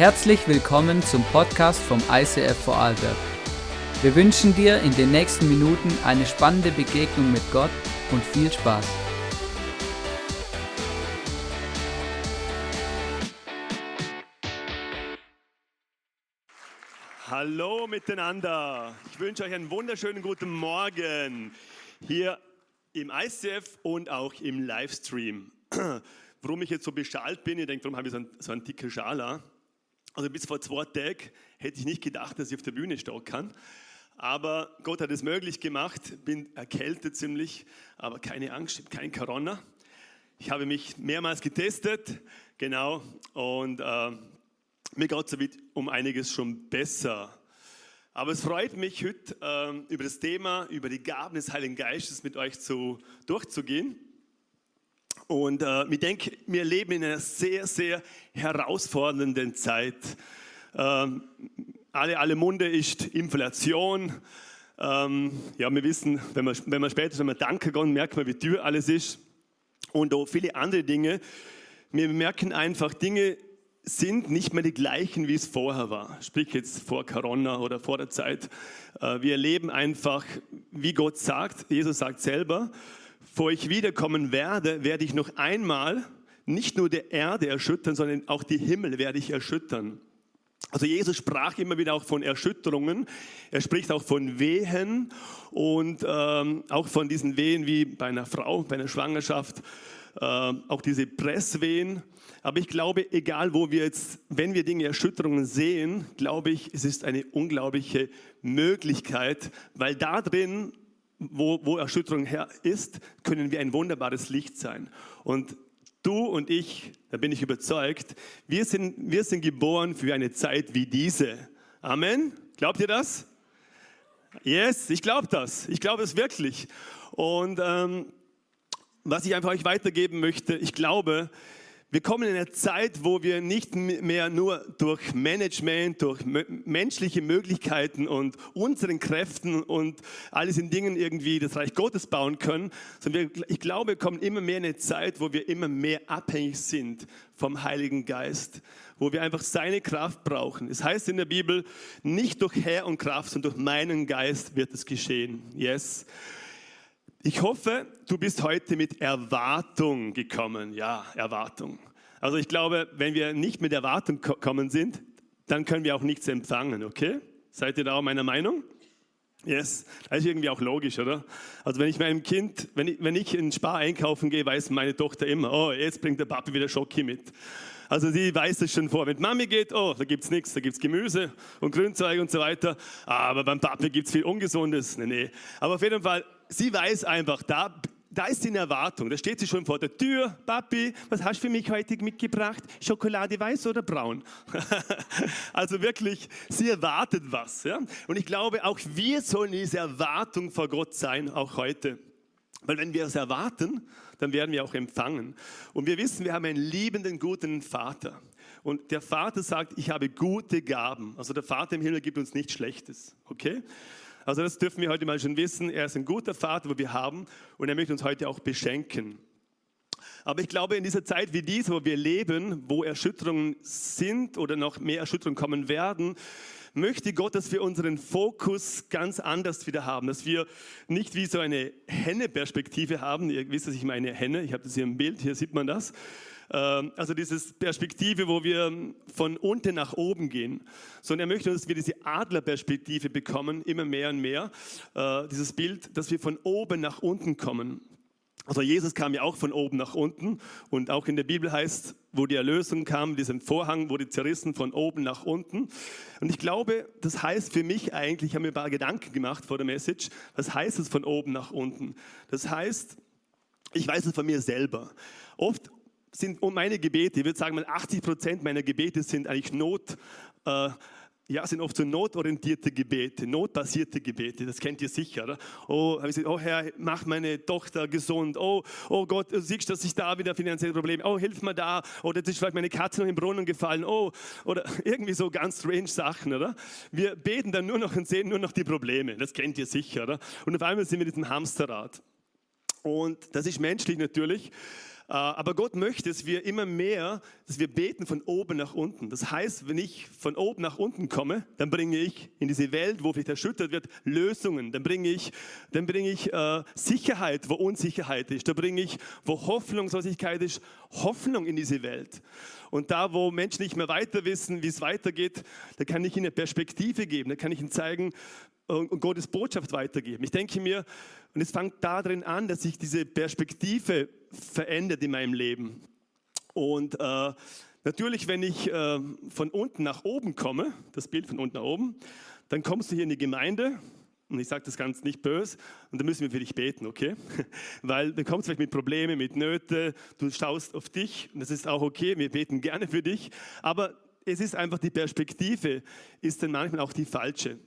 Herzlich willkommen zum Podcast vom ICF Vorarlberg. Wir wünschen dir in den nächsten Minuten eine spannende Begegnung mit Gott und viel Spaß. Hallo miteinander. Ich wünsche euch einen wunderschönen guten Morgen hier im ICF und auch im Livestream. Warum ich jetzt so beschallt bin, ihr denkt, warum habe ich so einen, so einen dicken Schala? Also bis vor zwei Tagen hätte ich nicht gedacht, dass ich auf der Bühne stehen kann. Aber Gott hat es möglich gemacht, bin erkältet ziemlich, aber keine Angst, kein Corona. Ich habe mich mehrmals getestet, genau, und äh, mir geht es um einiges schon besser. Aber es freut mich, heute äh, über das Thema, über die Gaben des Heiligen Geistes mit euch zu, durchzugehen. Und äh, ich denke, wir leben in einer sehr, sehr herausfordernden Zeit. Ähm, alle, alle Munde ist Inflation. Ähm, ja, wir wissen, wenn man, wenn man später, wenn man danken kann, merkt man, wie teuer alles ist. Und auch viele andere Dinge. Wir merken einfach, Dinge sind nicht mehr die gleichen, wie es vorher war. Sprich jetzt vor Corona oder vor der Zeit. Äh, wir erleben einfach, wie Gott sagt, Jesus sagt selber, vor ich wiederkommen werde, werde ich noch einmal nicht nur der Erde erschüttern, sondern auch die Himmel werde ich erschüttern. Also Jesus sprach immer wieder auch von Erschütterungen. Er spricht auch von Wehen und ähm, auch von diesen Wehen wie bei einer Frau, bei einer Schwangerschaft, äh, auch diese Presswehen. Aber ich glaube, egal wo wir jetzt, wenn wir Dinge, Erschütterungen sehen, glaube ich, es ist eine unglaubliche Möglichkeit, weil da drin wo, wo Erschütterung ist, können wir ein wunderbares Licht sein. Und du und ich, da bin ich überzeugt, wir sind, wir sind geboren für eine Zeit wie diese. Amen. Glaubt ihr das? Yes, ich glaube das. Ich glaube es wirklich. Und ähm, was ich einfach euch weitergeben möchte, ich glaube, wir kommen in eine Zeit, wo wir nicht mehr nur durch Management, durch menschliche Möglichkeiten und unseren Kräften und all diesen Dingen irgendwie das Reich Gottes bauen können, sondern wir, ich glaube, wir kommen immer mehr in eine Zeit, wo wir immer mehr abhängig sind vom Heiligen Geist, wo wir einfach seine Kraft brauchen. Es heißt in der Bibel, nicht durch Herr und Kraft, sondern durch meinen Geist wird es geschehen. Yes. Ich hoffe, du bist heute mit Erwartung gekommen. Ja, Erwartung. Also ich glaube, wenn wir nicht mit Erwartung kommen sind, dann können wir auch nichts empfangen, okay? Seid ihr da auch meiner Meinung? Yes, das ist irgendwie auch logisch, oder? Also wenn ich meinem Kind, wenn ich, wenn ich in Spar einkaufen gehe, weiß meine Tochter immer, oh, jetzt bringt der Papi wieder Schoki mit. Also sie weiß es schon vor. Wenn Mami geht, oh, da gibt es nichts, da gibt es Gemüse und Grünzeug und so weiter. Aber beim Papi gibt es viel Ungesundes. Nee, nee. Aber auf jeden Fall, sie weiß einfach, da, da ist die Erwartung. Da steht sie schon vor der Tür. Papi, was hast du für mich heute mitgebracht? Schokolade weiß oder braun? also wirklich, sie erwartet was. Ja? Und ich glaube, auch wir sollen diese Erwartung vor Gott sein, auch heute. Weil wenn wir es erwarten, dann werden wir auch empfangen. Und wir wissen, wir haben einen liebenden, guten Vater. Und der Vater sagt, ich habe gute Gaben. Also der Vater im Himmel gibt uns nichts Schlechtes. Okay? Also das dürfen wir heute mal schon wissen. Er ist ein guter Vater, wo wir haben und er möchte uns heute auch beschenken. Aber ich glaube, in dieser Zeit wie diese, wo wir leben, wo Erschütterungen sind oder noch mehr Erschütterungen kommen werden, möchte Gott, dass wir unseren Fokus ganz anders wieder haben, dass wir nicht wie so eine Henne-Perspektive haben. Ihr wisst, dass ich meine Henne, ich habe das hier im Bild, hier sieht man das. Ähm, also diese Perspektive, wo wir von unten nach oben gehen, sondern er möchte, dass wir diese Adlerperspektive bekommen, immer mehr und mehr. Äh, dieses Bild, dass wir von oben nach unten kommen. Also Jesus kam ja auch von oben nach unten und auch in der Bibel heißt, wo die Erlösung kam, diesen Vorhang wurde zerrissen von oben nach unten. Und ich glaube, das heißt für mich eigentlich, ich habe mir ein paar Gedanken gemacht vor der Message, was heißt es von oben nach unten? Das heißt, ich weiß es von mir selber. Oft sind meine Gebete, ich würde sagen, 80 Prozent meiner Gebete sind eigentlich Not, äh, ja, sind oft so notorientierte Gebete, notbasierte Gebete, das kennt ihr sicher. Oder? Oh, ich gesagt, oh Herr, mach meine Tochter gesund. Oh, oh Gott, du siehst, dass ich da wieder finanzielle Probleme. Oh, hilf mir da. Oder jetzt ist vielleicht meine Katze noch im Brunnen gefallen. Oh, oder irgendwie so ganz strange Sachen, oder? Wir beten dann nur noch und sehen nur noch die Probleme. Das kennt ihr sicher, oder? Und auf einmal sind wir in diesem Hamsterrad. Und das ist menschlich natürlich. Aber Gott möchte, dass wir immer mehr, dass wir beten von oben nach unten. Das heißt, wenn ich von oben nach unten komme, dann bringe ich in diese Welt, wo vielleicht erschüttert wird, Lösungen. Dann bringe ich, dann bringe ich äh, Sicherheit, wo Unsicherheit ist. Da bringe ich, wo Hoffnungslosigkeit ist, Hoffnung in diese Welt. Und da, wo Menschen nicht mehr weiter wissen, wie es weitergeht, da kann ich ihnen eine Perspektive geben. Da kann ich ihnen zeigen, und Gottes Botschaft weitergeben. Ich denke mir, und es fängt darin an, dass sich diese Perspektive verändert in meinem Leben. Und äh, natürlich, wenn ich äh, von unten nach oben komme, das Bild von unten nach oben, dann kommst du hier in die Gemeinde. Und ich sage das ganz nicht böse. Und dann müssen wir für dich beten, okay? Weil dann kommst du vielleicht mit Problemen, mit Nöte. Du schaust auf dich. Und das ist auch okay. Wir beten gerne für dich. Aber es ist einfach die Perspektive, ist dann manchmal auch die falsche.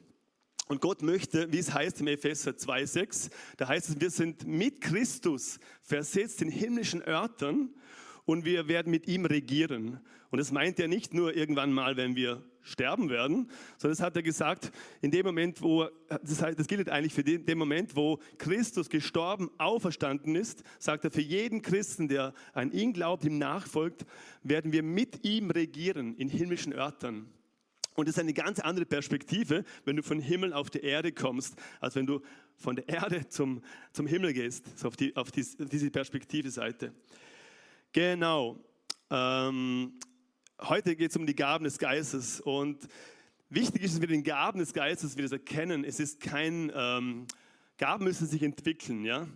Und Gott möchte, wie es heißt im Epheser 2,6, da heißt es, wir sind mit Christus versetzt in himmlischen Örtern und wir werden mit ihm regieren. Und das meint er nicht nur irgendwann mal, wenn wir sterben werden, sondern das hat er gesagt, in dem Moment, wo, das, heißt, das gilt eigentlich für den, den Moment, wo Christus gestorben, auferstanden ist, sagt er, für jeden Christen, der an ihn glaubt, ihm nachfolgt, werden wir mit ihm regieren in himmlischen Örtern. Und es ist eine ganz andere Perspektive, wenn du von Himmel auf die Erde kommst, als wenn du von der Erde zum, zum Himmel gehst, so auf, die, auf, die, auf diese Perspektive-Seite. Genau. Ähm, heute geht es um die Gaben des Geistes und wichtig ist, dass wir den Gaben des Geistes wieder erkennen. Es ist kein, ähm, Gaben müssen sich entwickeln, ja.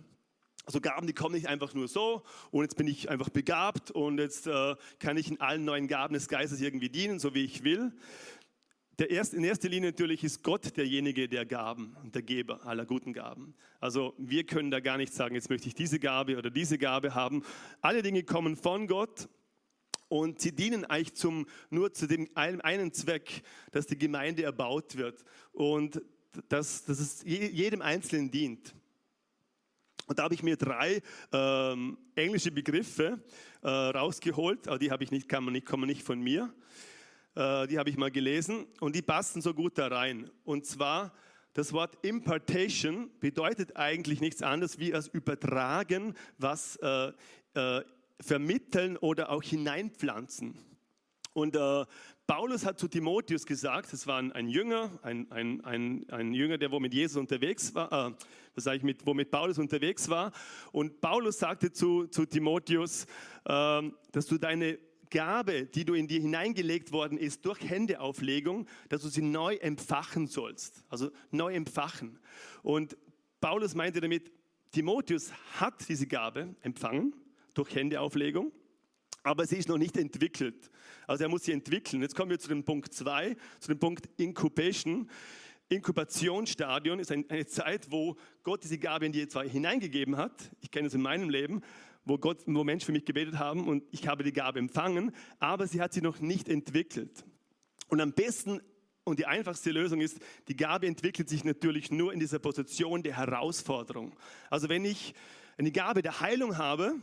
Also Gaben, die kommen nicht einfach nur so und jetzt bin ich einfach begabt und jetzt äh, kann ich in allen neuen Gaben des Geistes irgendwie dienen, so wie ich will, der erst, in erster Linie natürlich ist Gott derjenige der Gaben und der Geber aller guten Gaben. Also wir können da gar nicht sagen, jetzt möchte ich diese Gabe oder diese Gabe haben. Alle Dinge kommen von Gott und sie dienen eigentlich zum, nur zu dem einen Zweck, dass die Gemeinde erbaut wird und dass, dass es jedem Einzelnen dient. Und da habe ich mir drei ähm, englische Begriffe äh, rausgeholt, aber die habe ich nicht, kann man nicht, kommen nicht von mir. Äh, die habe ich mal gelesen und die passen so gut da rein. Und zwar das Wort Impartation bedeutet eigentlich nichts anderes wie als übertragen, was äh, äh, vermitteln oder auch hineinpflanzen. Und äh, Paulus hat zu Timotheus gesagt, es war ein, ein Jünger, ein, ein, ein, ein, Jünger, der wo mit Jesus unterwegs war, äh, was sage ich, mit, wo mit Paulus unterwegs war. Und Paulus sagte zu, zu Timotheus, äh, dass du deine Gabe, die du in dir hineingelegt worden ist durch Händeauflegung, dass du sie neu empfachen sollst. Also neu empfachen. Und Paulus meinte damit, Timotheus hat diese Gabe empfangen durch Händeauflegung, aber sie ist noch nicht entwickelt. Also er muss sie entwickeln. Jetzt kommen wir zu dem Punkt 2, zu dem Punkt Incubation. Inkubationsstadion ist eine Zeit, wo Gott diese Gabe in dir zwar hineingegeben hat, ich kenne es in meinem Leben, wo, Gott, wo Menschen für mich gebetet haben und ich habe die Gabe empfangen, aber sie hat sie noch nicht entwickelt. Und am besten und die einfachste Lösung ist, die Gabe entwickelt sich natürlich nur in dieser Position der Herausforderung. Also wenn ich eine Gabe der Heilung habe,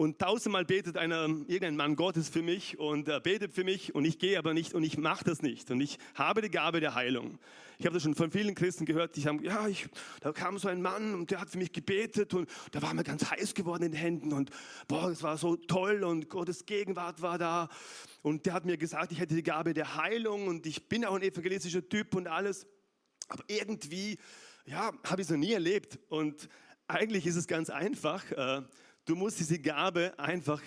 und tausendmal betet einer, irgendein Mann Gottes für mich und er betet für mich und ich gehe aber nicht und ich mache das nicht und ich habe die Gabe der Heilung. Ich habe das schon von vielen Christen gehört, die haben, ja, ich, da kam so ein Mann und der hat für mich gebetet und da war mir ganz heiß geworden in den Händen und boah, es war so toll und Gottes Gegenwart war da und der hat mir gesagt, ich hätte die Gabe der Heilung und ich bin auch ein evangelistischer Typ und alles. Aber irgendwie, ja, habe ich es noch nie erlebt und eigentlich ist es ganz einfach. Äh, Du musst diese Gabe einfach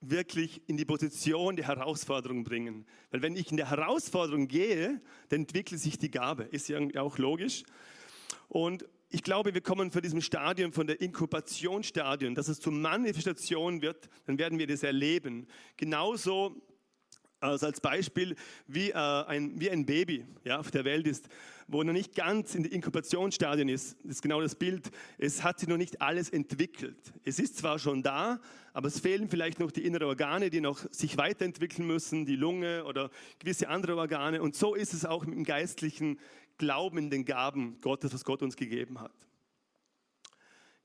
wirklich in die Position der Herausforderung bringen. Weil wenn ich in der Herausforderung gehe, dann entwickelt sich die Gabe. Ist ja auch logisch. Und ich glaube, wir kommen von diesem Stadium, von der Inkubationsstadium, dass es zur Manifestation wird, dann werden wir das erleben. Genauso also als Beispiel, wie, äh, ein, wie ein Baby ja, auf der Welt ist, wo noch nicht ganz in der Inkubationsstadion ist. Das ist genau das Bild. Es hat sich noch nicht alles entwickelt. Es ist zwar schon da, aber es fehlen vielleicht noch die inneren Organe, die noch sich weiterentwickeln müssen, die Lunge oder gewisse andere Organe. Und so ist es auch mit dem geistlichen Glauben in den Gaben Gottes, was Gott uns gegeben hat.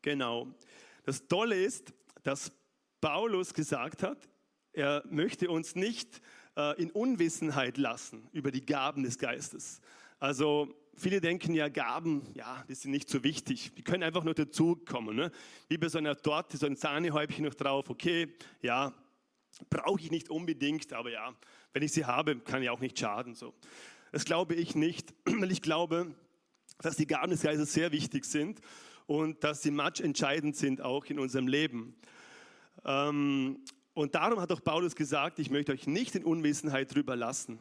Genau. Das Tolle ist, dass Paulus gesagt hat, er möchte uns nicht äh, in Unwissenheit lassen über die Gaben des Geistes. Also viele denken ja, Gaben, ja, die sind nicht so wichtig. Die können einfach nur dazukommen. Ne? Wie bei so einer Torte, so ein Sahnehäubchen noch drauf. Okay, ja, brauche ich nicht unbedingt, aber ja, wenn ich sie habe, kann ja auch nicht schaden. So. Das glaube ich nicht, weil ich glaube, dass die Gaben des Geistes sehr wichtig sind und dass sie entscheidend sind auch in unserem Leben. Ähm, und darum hat auch Paulus gesagt, ich möchte euch nicht in Unwissenheit drüber lassen.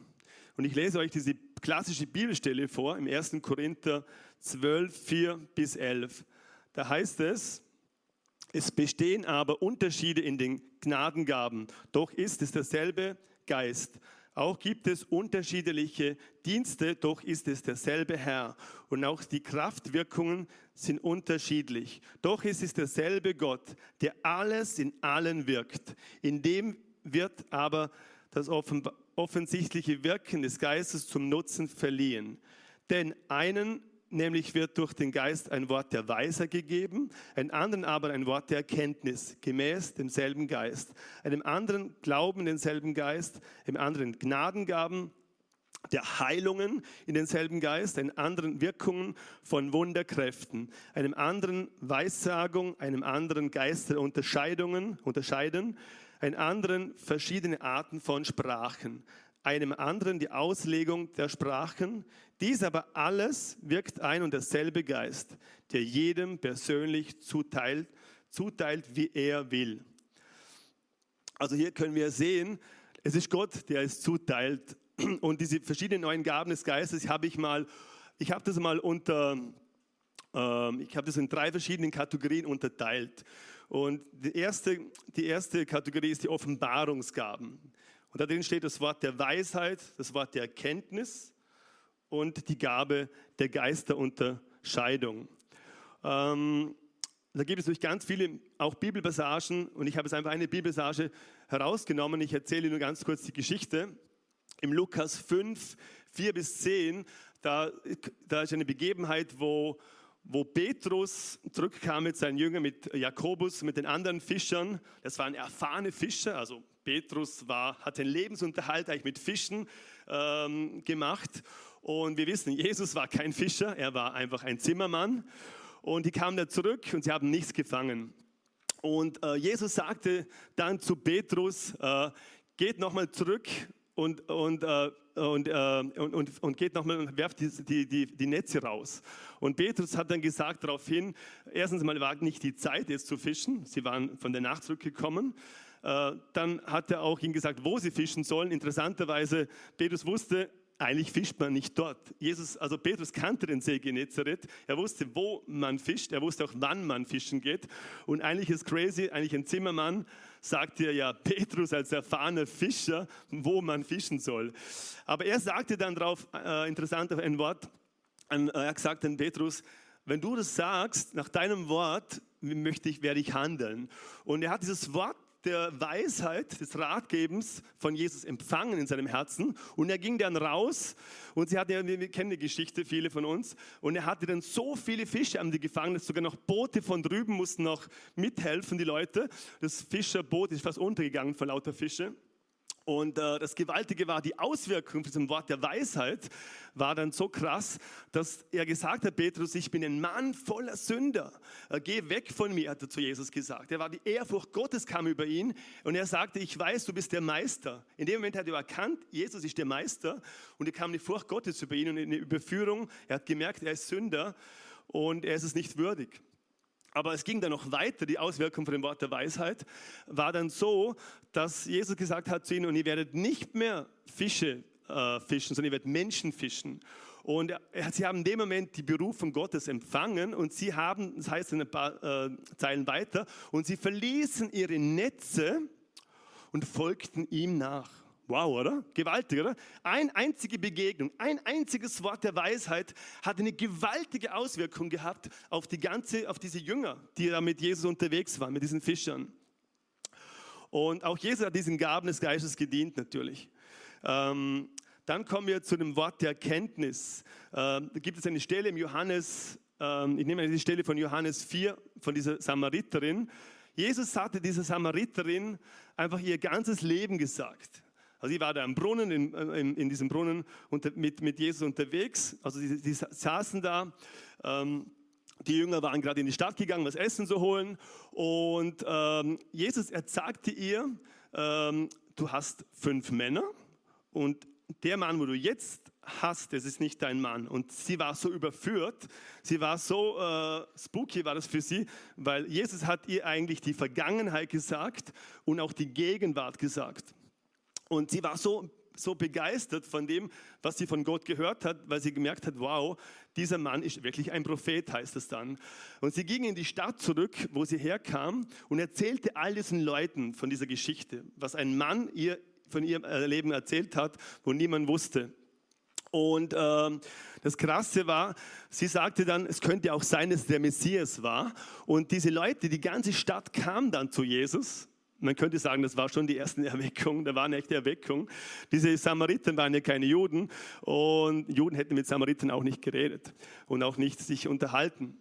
Und ich lese euch diese klassische Bibelstelle vor im 1. Korinther 12, 4 bis 11. Da heißt es, es bestehen aber Unterschiede in den Gnadengaben, doch ist es derselbe Geist. Auch gibt es unterschiedliche Dienste, doch ist es derselbe Herr. Und auch die Kraftwirkungen sind unterschiedlich. Doch ist es derselbe Gott, der alles in allen wirkt. In dem wird aber das offensichtliche Wirken des Geistes zum Nutzen verliehen. Denn einen nämlich wird durch den Geist ein Wort der Weiser gegeben, einem anderen aber ein Wort der Erkenntnis, gemäß demselben Geist. Einem anderen Glauben denselben Geist, einem anderen Gnadengaben, der Heilungen in denselben Geist, einem anderen Wirkungen von Wunderkräften, einem anderen Weissagung, einem anderen Geist der Unterscheidungen, unterscheiden, einem anderen verschiedene Arten von Sprachen, einem anderen die Auslegung der Sprachen. Dies aber alles wirkt ein und derselbe Geist, der jedem persönlich zuteilt, zuteilt, wie er will. Also hier können wir sehen, es ist Gott, der es zuteilt. Und diese verschiedenen neuen Gaben des Geistes habe ich mal, ich habe das mal unter, ähm, ich habe das in drei verschiedenen Kategorien unterteilt. Und die erste, die erste Kategorie ist die Offenbarungsgaben. Und da drin steht das Wort der Weisheit, das Wort der Erkenntnis und die Gabe der Geisterunterscheidung. Ähm, da gibt es durch ganz viele auch Bibelpassagen und ich habe jetzt einfach eine Bibelpassage herausgenommen. Ich erzähle nur ganz kurz die Geschichte. Im Lukas 5, 4 bis 10, da, da ist eine Begebenheit, wo, wo Petrus zurückkam mit seinen Jüngern, mit Jakobus, mit den anderen Fischern. Das waren erfahrene Fischer, also Petrus war, hat den Lebensunterhalt eigentlich mit Fischen ähm, gemacht. Und wir wissen, Jesus war kein Fischer, er war einfach ein Zimmermann. Und die kamen da zurück und sie haben nichts gefangen. Und äh, Jesus sagte dann zu Petrus, äh, geht nochmal zurück und, und, äh, und, äh, und, und, und, geht nochmal und werft die, die, die, Netze raus. Und Petrus hat dann gesagt daraufhin, erstens mal war nicht die Zeit jetzt zu fischen, sie waren von der Nacht zurückgekommen. Äh, dann hat er auch ihnen gesagt, wo sie fischen sollen. Interessanterweise, Petrus wusste, eigentlich fischt man nicht dort. Jesus, also Petrus kannte den See Genezareth. Er wusste, wo man fischt. Er wusste auch, wann man fischen geht. Und eigentlich ist crazy, eigentlich ein Zimmermann sagt dir ja Petrus als erfahrener Fischer, wo man fischen soll. Aber er sagte dann darauf, äh, interessant ein Wort, an, äh, er gesagt an Petrus, wenn du das sagst, nach deinem Wort möchte ich, werde ich handeln. Und er hat dieses Wort der Weisheit, des Ratgebens von Jesus empfangen in seinem Herzen. Und er ging dann raus und sie hatten, wir kennen die Geschichte, viele von uns. Und er hatte dann so viele Fische haben die gefangen, dass sogar noch Boote von drüben mussten noch mithelfen, die Leute. Das Fischerboot ist fast untergegangen vor lauter Fische. Und äh, das Gewaltige war, die Auswirkung von diesem Wort der Weisheit war dann so krass, dass er gesagt hat, Petrus, ich bin ein Mann voller Sünder. Äh, geh weg von mir, hat er zu Jesus gesagt. Er war die Ehrfurcht Gottes kam über ihn und er sagte, ich weiß, du bist der Meister. In dem Moment hat er erkannt, Jesus ist der Meister und er kam die Furcht Gottes über ihn und eine Überführung. Er hat gemerkt, er ist Sünder und er ist es nicht würdig. Aber es ging dann noch weiter, die Auswirkung von dem Wort der Weisheit war dann so, dass Jesus gesagt hat zu ihnen, und ihr werdet nicht mehr Fische äh, fischen, sondern ihr werdet Menschen fischen. Und sie haben in dem Moment die Berufung Gottes empfangen und sie haben, das heißt in ein paar äh, Zeilen weiter, und sie verließen ihre Netze und folgten ihm nach. Wow, oder? Gewaltig, oder? Eine einzige Begegnung, ein einziges Wort der Weisheit hat eine gewaltige Auswirkung gehabt auf die ganze, auf diese Jünger, die da mit Jesus unterwegs waren, mit diesen Fischern. Und auch Jesus hat diesen Gaben des Geistes gedient, natürlich. Ähm, dann kommen wir zu dem Wort der Erkenntnis. Ähm, da gibt es eine Stelle im Johannes, ähm, ich nehme die Stelle von Johannes 4, von dieser Samariterin. Jesus hatte dieser Samariterin einfach ihr ganzes Leben gesagt. Also ich war da am Brunnen, in, in, in diesem Brunnen unter, mit, mit Jesus unterwegs. Also die, die saßen da. Ähm, die Jünger waren gerade in die Stadt gegangen, was Essen zu holen. Und ähm, Jesus, er sagte ihr, ähm, du hast fünf Männer und der Mann, wo du jetzt hast, das ist nicht dein Mann. Und sie war so überführt, sie war so äh, spooky, war das für sie, weil Jesus hat ihr eigentlich die Vergangenheit gesagt und auch die Gegenwart gesagt. Und sie war so, so begeistert von dem, was sie von Gott gehört hat, weil sie gemerkt hat, wow, dieser Mann ist wirklich ein Prophet, heißt es dann. Und sie ging in die Stadt zurück, wo sie herkam und erzählte all diesen Leuten von dieser Geschichte, was ein Mann ihr von ihrem Leben erzählt hat, wo niemand wusste. Und ähm, das Krasse war, sie sagte dann, es könnte auch sein, dass der Messias war. Und diese Leute, die ganze Stadt kam dann zu Jesus man könnte sagen, das war schon die erste Erweckung, da war eine echte Erweckung. Diese Samariter waren ja keine Juden und Juden hätten mit Samaritern auch nicht geredet und auch nicht sich unterhalten.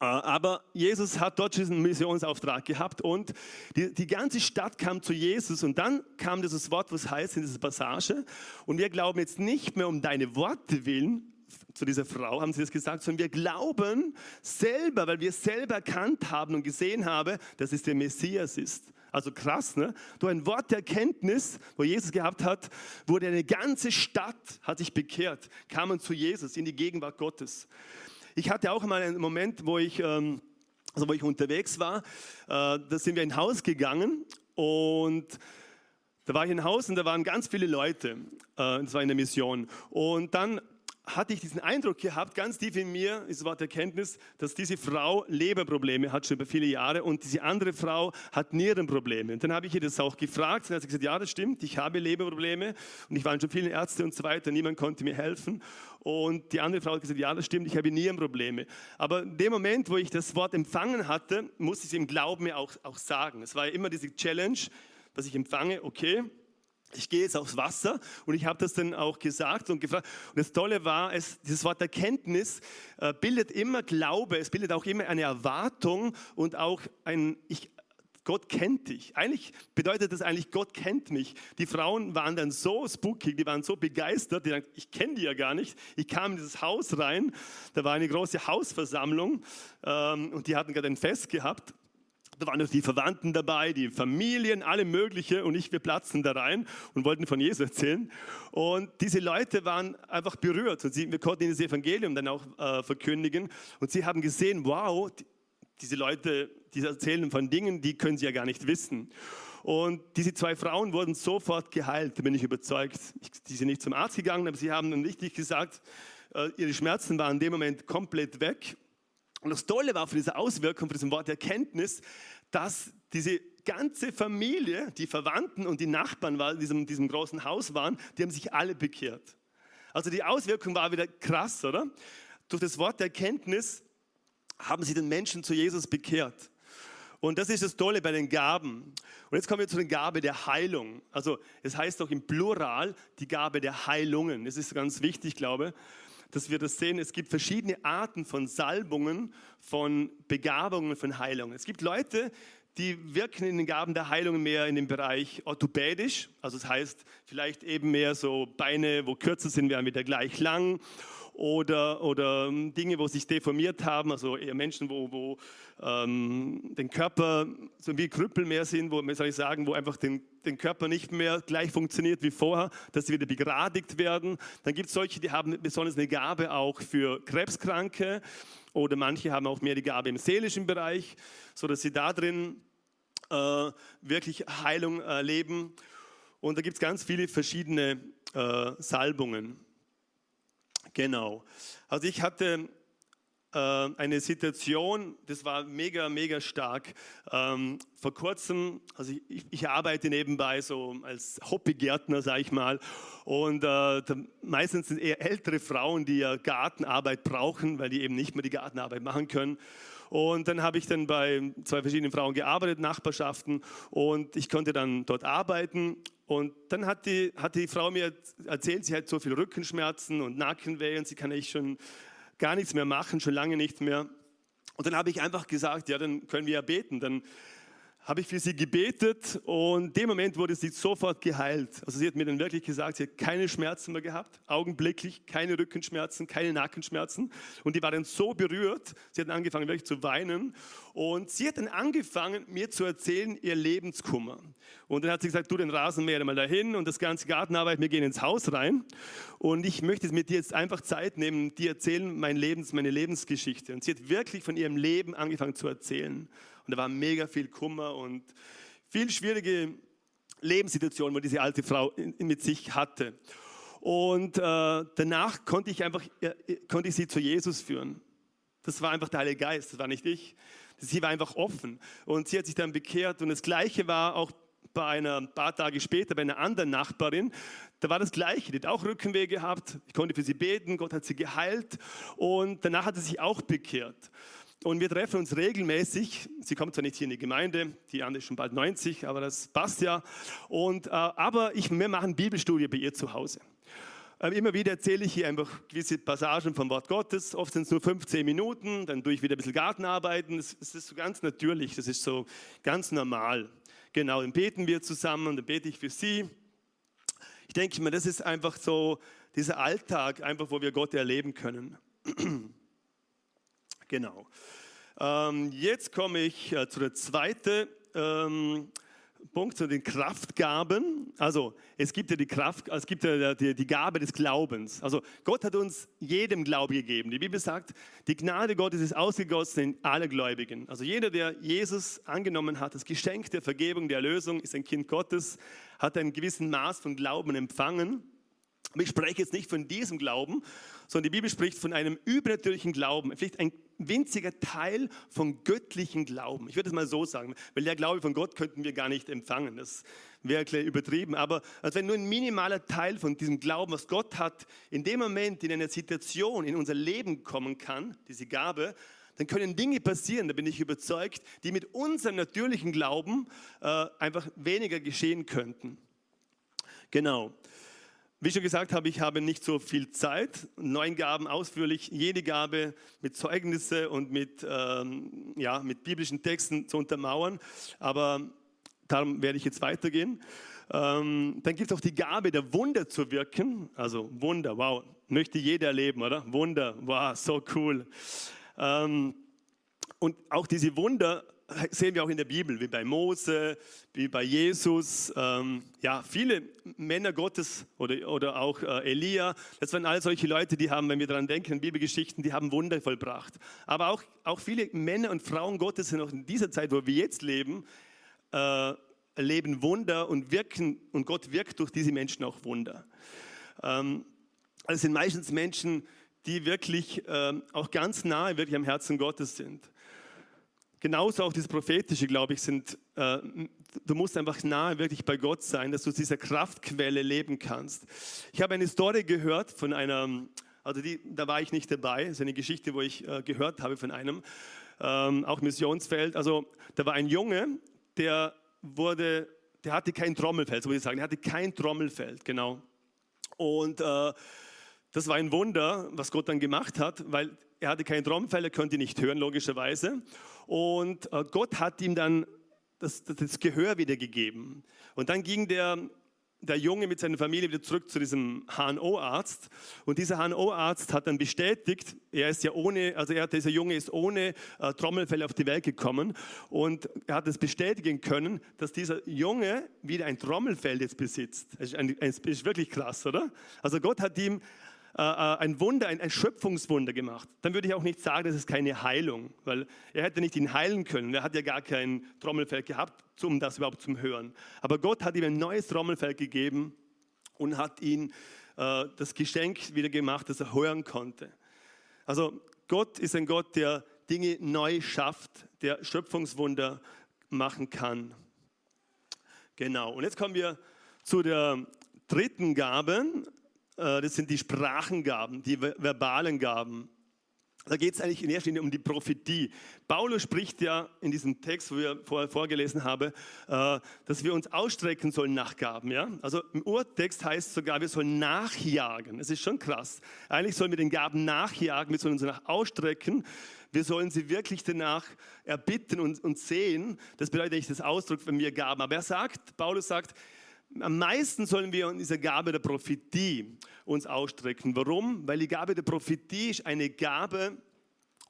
Äh, aber Jesus hat dort diesen Missionsauftrag gehabt und die, die, ganze Stadt kam zu Jesus und dann kam dieses Wort, was heißt in dieser Passage. Und wir glauben jetzt nicht mehr um deine Worte willen, zu dieser Frau haben sie das gesagt, sondern wir glauben selber, weil wir selber erkannt haben und gesehen haben, dass es der Messias ist. Also krass, ne? Durch ein Wort der Erkenntnis, wo Jesus gehabt hat, wurde eine ganze Stadt, hat sich bekehrt, kamen zu Jesus in die Gegenwart Gottes. Ich hatte auch mal einen Moment, wo ich, ähm, also wo ich unterwegs war, äh, da sind wir in ein Haus gegangen und da war ich in ein Haus und da waren ganz viele Leute. Äh, das war in der Mission. Und dann hatte ich diesen Eindruck gehabt, ganz tief in mir, ist Wort Erkenntnis, dass diese Frau Leberprobleme hat schon über viele Jahre und diese andere Frau hat Nierenprobleme. Und dann habe ich ihr das auch gefragt und dann hat sie gesagt, ja, das stimmt, ich habe Leberprobleme und ich war schon viele Ärzte und so weiter, niemand konnte mir helfen. Und die andere Frau hat gesagt, ja, das stimmt, ich habe Nierenprobleme. Aber in dem Moment, wo ich das Wort empfangen hatte, musste ich es im Glauben mir auch, auch sagen. Es war ja immer diese Challenge, was ich empfange, okay, ich gehe jetzt aufs Wasser und ich habe das dann auch gesagt und gefragt. Und das Tolle war, es, dieses Wort Erkenntnis äh, bildet immer Glaube, es bildet auch immer eine Erwartung und auch ein, ich, Gott kennt dich. Eigentlich bedeutet das eigentlich, Gott kennt mich. Die Frauen waren dann so spooky, die waren so begeistert, die dachten, ich kenne die ja gar nicht. Ich kam in dieses Haus rein, da war eine große Hausversammlung ähm, und die hatten gerade ein Fest gehabt. Da waren die Verwandten dabei, die Familien, alle mögliche und ich, wir platzten da rein und wollten von Jesus erzählen. Und diese Leute waren einfach berührt und sie, wir konnten ihnen das Evangelium dann auch äh, verkündigen und sie haben gesehen, wow, die, diese Leute, die erzählen von Dingen, die können sie ja gar nicht wissen. Und diese zwei Frauen wurden sofort geheilt, bin ich überzeugt. Ich, die sind nicht zum Arzt gegangen, aber sie haben dann richtig gesagt, äh, ihre Schmerzen waren in dem Moment komplett weg und das Tolle war für diese Auswirkung, für diesem Wort Erkenntnis, dass diese ganze Familie, die Verwandten und die Nachbarn in diesem, diesem großen Haus waren, die haben sich alle bekehrt. Also die Auswirkung war wieder krass, oder? Durch das Wort der Erkenntnis haben sie den Menschen zu Jesus bekehrt. Und das ist das Tolle bei den Gaben. Und jetzt kommen wir zu der Gabe der Heilung. Also es heißt auch im Plural die Gabe der Heilungen. Das ist ganz wichtig, glaube ich dass wir das sehen. Es gibt verschiedene Arten von Salbungen, von Begabungen, von Heilungen. Es gibt Leute, die wirken in den Gaben der Heilung mehr in dem Bereich orthopädisch. Also das heißt vielleicht eben mehr so Beine, wo kürzer sind, werden wieder gleich lang oder, oder ähm, Dinge, wo sich deformiert haben, also eher Menschen, wo, wo ähm, den Körper so wie Krüppel mehr sind, wo, soll ich sagen, wo einfach den, den Körper nicht mehr gleich funktioniert wie vorher, dass sie wieder begradigt werden. Dann gibt es solche, die haben besonders eine Gabe auch für Krebskranke oder manche haben auch mehr die Gabe im seelischen Bereich, sodass sie da drin äh, wirklich Heilung erleben. Und da gibt es ganz viele verschiedene äh, Salbungen. Genau. Also ich hatte eine Situation, das war mega, mega stark. Ähm, vor kurzem, also ich, ich, arbeite nebenbei so als Hobbygärtner, sage ich mal. Und äh, meistens sind eher ältere Frauen, die ja Gartenarbeit brauchen, weil die eben nicht mehr die Gartenarbeit machen können. Und dann habe ich dann bei zwei verschiedenen Frauen gearbeitet, Nachbarschaften, und ich konnte dann dort arbeiten. Und dann hat die, hat die Frau mir erzählt, sie hat so viel Rückenschmerzen und Nackenweh und sie kann eigentlich schon gar nichts mehr machen, schon lange nicht mehr. Und dann habe ich einfach gesagt, ja, dann können wir ja beten. Dann habe ich für sie gebetet und in dem Moment wurde sie sofort geheilt. Also sie hat mir dann wirklich gesagt, sie hat keine Schmerzen mehr gehabt, augenblicklich, keine Rückenschmerzen, keine Nackenschmerzen. Und die war dann so berührt, sie hat angefangen wirklich zu weinen und sie hat dann angefangen, mir zu erzählen, ihr Lebenskummer. Und dann hat sie gesagt, du den Rasenmäher mal dahin und das ganze Gartenarbeit, wir gehen ins Haus rein. Und ich möchte mit dir jetzt einfach Zeit nehmen, dir erzählen mein Lebens, meine Lebensgeschichte. Und sie hat wirklich von ihrem Leben angefangen zu erzählen. Und da war mega viel Kummer und viel schwierige Lebenssituationen, wo diese alte Frau mit sich hatte. Und äh, danach konnte ich einfach, äh, konnte ich sie zu Jesus führen. Das war einfach der Heilige Geist, das war nicht ich. Sie war einfach offen und sie hat sich dann bekehrt. Und das Gleiche war auch bei einer ein paar Tage später bei einer anderen Nachbarin. Da war das Gleiche. Die hat auch Rückenweh gehabt. Ich konnte für sie beten. Gott hat sie geheilt. Und danach hat sie sich auch bekehrt. Und wir treffen uns regelmäßig. Sie kommt zwar nicht hier in die Gemeinde, die andere ist schon bald 90, aber das passt ja. Und, äh, aber ich, wir machen Bibelstudie bei ihr zu Hause. Äh, immer wieder erzähle ich hier einfach gewisse Passagen vom Wort Gottes. Oft sind es nur 15 Minuten, dann tue ich wieder ein bisschen Gartenarbeiten. Das, das ist so ganz natürlich, das ist so ganz normal. Genau, dann beten wir zusammen, dann bete ich für sie. Ich denke mir, das ist einfach so dieser Alltag, einfach wo wir Gott erleben können. Genau. Ähm, jetzt komme ich äh, zu der zweiten ähm, Punkt, zu den Kraftgaben. Also es gibt ja die Kraft, es gibt ja die, die Gabe des Glaubens. Also Gott hat uns jedem Glauben gegeben. Die Bibel sagt, die Gnade Gottes ist ausgegossen in alle Gläubigen. Also jeder, der Jesus angenommen hat, das Geschenk der Vergebung, der Erlösung, ist ein Kind Gottes, hat einen gewissen Maß von Glauben empfangen. Ich spreche jetzt nicht von diesem Glauben, sondern die Bibel spricht von einem übernatürlichen Glauben, vielleicht ein winziger Teil von göttlichen Glauben. Ich würde es mal so sagen, weil der Glaube von Gott könnten wir gar nicht empfangen. Das wäre klar übertrieben. Aber als wenn nur ein minimaler Teil von diesem Glauben, was Gott hat, in dem Moment in einer Situation in unser Leben kommen kann, diese Gabe, dann können Dinge passieren, da bin ich überzeugt, die mit unserem natürlichen Glauben äh, einfach weniger geschehen könnten. Genau. Wie schon gesagt habe, ich habe nicht so viel Zeit, neun Gaben ausführlich, jede Gabe mit Zeugnisse und mit, ähm, ja, mit biblischen Texten zu untermauern, aber darum werde ich jetzt weitergehen. Ähm, dann gibt es auch die Gabe der Wunder zu wirken, also Wunder, wow, möchte jeder erleben, oder? Wunder, wow, so cool. Ähm, und auch diese Wunder sehen wir auch in der Bibel, wie bei Mose, wie bei Jesus. Ähm, ja, viele Männer Gottes oder, oder auch äh, Elia, das waren all solche Leute, die haben, wenn wir daran denken, Bibelgeschichten, die haben Wunder vollbracht. Aber auch, auch viele Männer und Frauen Gottes sind auch in dieser Zeit, wo wir jetzt leben, äh, erleben Wunder und wirken, und Gott wirkt durch diese Menschen auch Wunder. Ähm, also sind meistens Menschen, die wirklich äh, auch ganz nahe wirklich am Herzen Gottes sind genauso auch das Prophetische, glaube ich, sind, äh, du musst einfach nahe wirklich bei Gott sein, dass du aus dieser Kraftquelle leben kannst. Ich habe eine Story gehört von einer, also die, da war ich nicht dabei, das ist eine Geschichte, wo ich äh, gehört habe von einem, ähm, auch Missionsfeld. Also da war ein Junge, der wurde, der hatte kein Trommelfeld, so würde ich sagen, der hatte kein Trommelfeld, genau. Und äh, das war ein Wunder, was Gott dann gemacht hat, weil er hatte kein Trommelfell, er konnte nicht hören, logischerweise. Und äh, Gott hat ihm dann das, das Gehör wiedergegeben. Und dann ging der, der Junge mit seiner Familie wieder zurück zu diesem HNO-Arzt. Und dieser HNO-Arzt hat dann bestätigt, er ist ja ohne, also er, dieser Junge ist ohne äh, Trommelfell auf die Welt gekommen. Und er hat es bestätigen können, dass dieser Junge wieder ein Trommelfell jetzt besitzt. Das ist, ein, das ist wirklich krass, oder? Also Gott hat ihm äh, äh, ein Wunder, ein, ein Schöpfungswunder gemacht, dann würde ich auch nicht sagen, das ist keine Heilung, weil er hätte nicht ihn heilen können. Er hat ja gar kein Trommelfell gehabt, um das überhaupt zu hören. Aber Gott hat ihm ein neues Trommelfell gegeben und hat ihn äh, das Geschenk wieder gemacht, dass er hören konnte. Also Gott ist ein Gott, der Dinge neu schafft, der Schöpfungswunder machen kann. Genau. Und jetzt kommen wir zu der dritten Gabe, das sind die Sprachengaben, die verbalen Gaben. da geht es eigentlich in erster Linie um die Prophetie. Paulus spricht ja in diesem Text, wo wir vorher vorgelesen haben, äh, dass wir uns ausstrecken sollen nach Gaben. Ja? Also im Urtext heißt es sogar, wir sollen nachjagen. Das ist schon krass. Eigentlich sollen wir den Gaben nachjagen, wir sollen uns nach ausstrecken. Wir sollen sie wirklich danach erbitten und, und sehen. Das bedeutet nicht das Ausdruck, wenn wir Gaben. Aber er sagt, Paulus sagt, am meisten sollen wir in dieser Gabe der Prophetie uns ausstrecken. Warum? Weil die Gabe der Prophetie ist eine Gabe,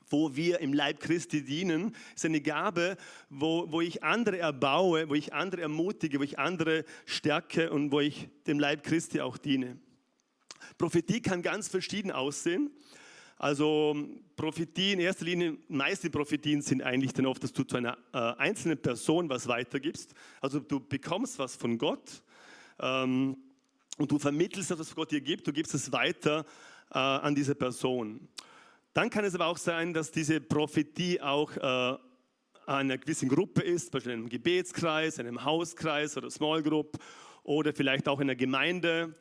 wo wir im Leib Christi dienen. Es ist eine Gabe, wo, wo ich andere erbaue, wo ich andere ermutige, wo ich andere stärke und wo ich dem Leib Christi auch diene. Prophetie kann ganz verschieden aussehen. Also Prophetie in erster Linie, meiste Prophetien sind eigentlich dann oft, dass du zu einer äh, einzelnen Person was weitergibst. Also du bekommst was von Gott ähm, und du vermittelst das, was Gott dir gibt, du gibst es weiter äh, an diese Person. Dann kann es aber auch sein, dass diese Prophetie auch äh, einer gewissen Gruppe ist, beispielsweise einem Gebetskreis, einem Hauskreis oder Small Group oder vielleicht auch in einer Gemeinde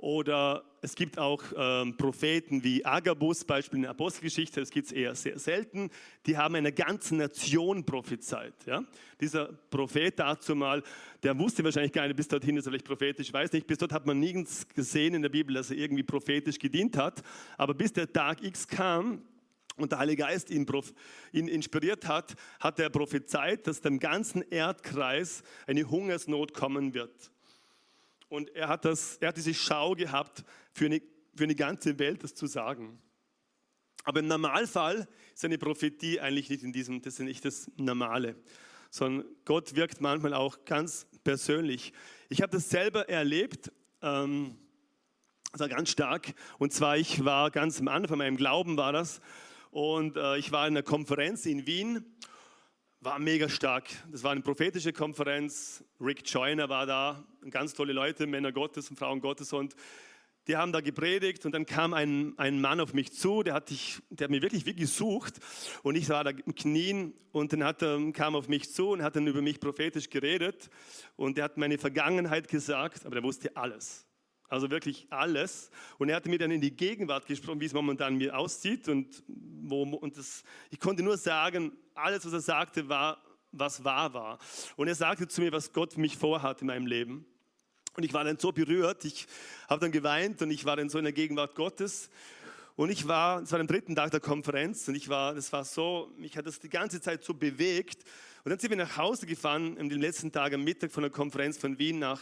oder es gibt auch ähm, Propheten wie Agabus, Beispiel in der Apostelgeschichte, das gibt es eher sehr selten. Die haben einer ganzen Nation prophezeit. Ja? Dieser Prophet dazu mal, der wusste wahrscheinlich gar nicht, bis dorthin ist er vielleicht prophetisch, weiß nicht, bis dort hat man nirgends gesehen in der Bibel, dass er irgendwie prophetisch gedient hat. Aber bis der Tag X kam, und der Heilige Geist ihn, ihn, inspiriert hat, hat er prophezeit, dass dem ganzen Erdkreis eine Hungersnot kommen wird. Und er hat, das, er hat diese Schau gehabt, für eine, für eine ganze Welt das zu sagen. Aber im Normalfall ist eine Prophetie eigentlich nicht in diesem, das ist nicht das Normale, sondern Gott wirkt manchmal auch ganz persönlich. Ich habe das selber erlebt, ähm, das war ganz stark. Und zwar, ich war ganz am Anfang von meinem Glauben war das. Und äh, ich war in einer Konferenz in Wien war mega stark. Das war eine prophetische Konferenz. Rick Joyner war da, ganz tolle Leute, Männer Gottes und Frauen Gottes. Und die haben da gepredigt und dann kam ein, ein Mann auf mich zu, der hat, dich, der hat mich wirklich wie gesucht und ich war da im Knien und dann hat er, kam auf mich zu und hat dann über mich prophetisch geredet und er hat meine Vergangenheit gesagt, aber er wusste alles. Also wirklich alles. Und er hatte mir dann in die Gegenwart gesprochen, wie es momentan mir aussieht. Und, wo, und das, ich konnte nur sagen, alles, was er sagte, war, was wahr war. Und er sagte zu mir, was Gott für mich vorhat in meinem Leben. Und ich war dann so berührt, ich habe dann geweint und ich war dann so in der Gegenwart Gottes. Und ich war, es war am dritten Tag der Konferenz und ich war, das war so, mich hat das die ganze Zeit so bewegt. Und dann sind wir nach Hause gefahren, am letzten Tag am Mittag von der Konferenz von Wien nach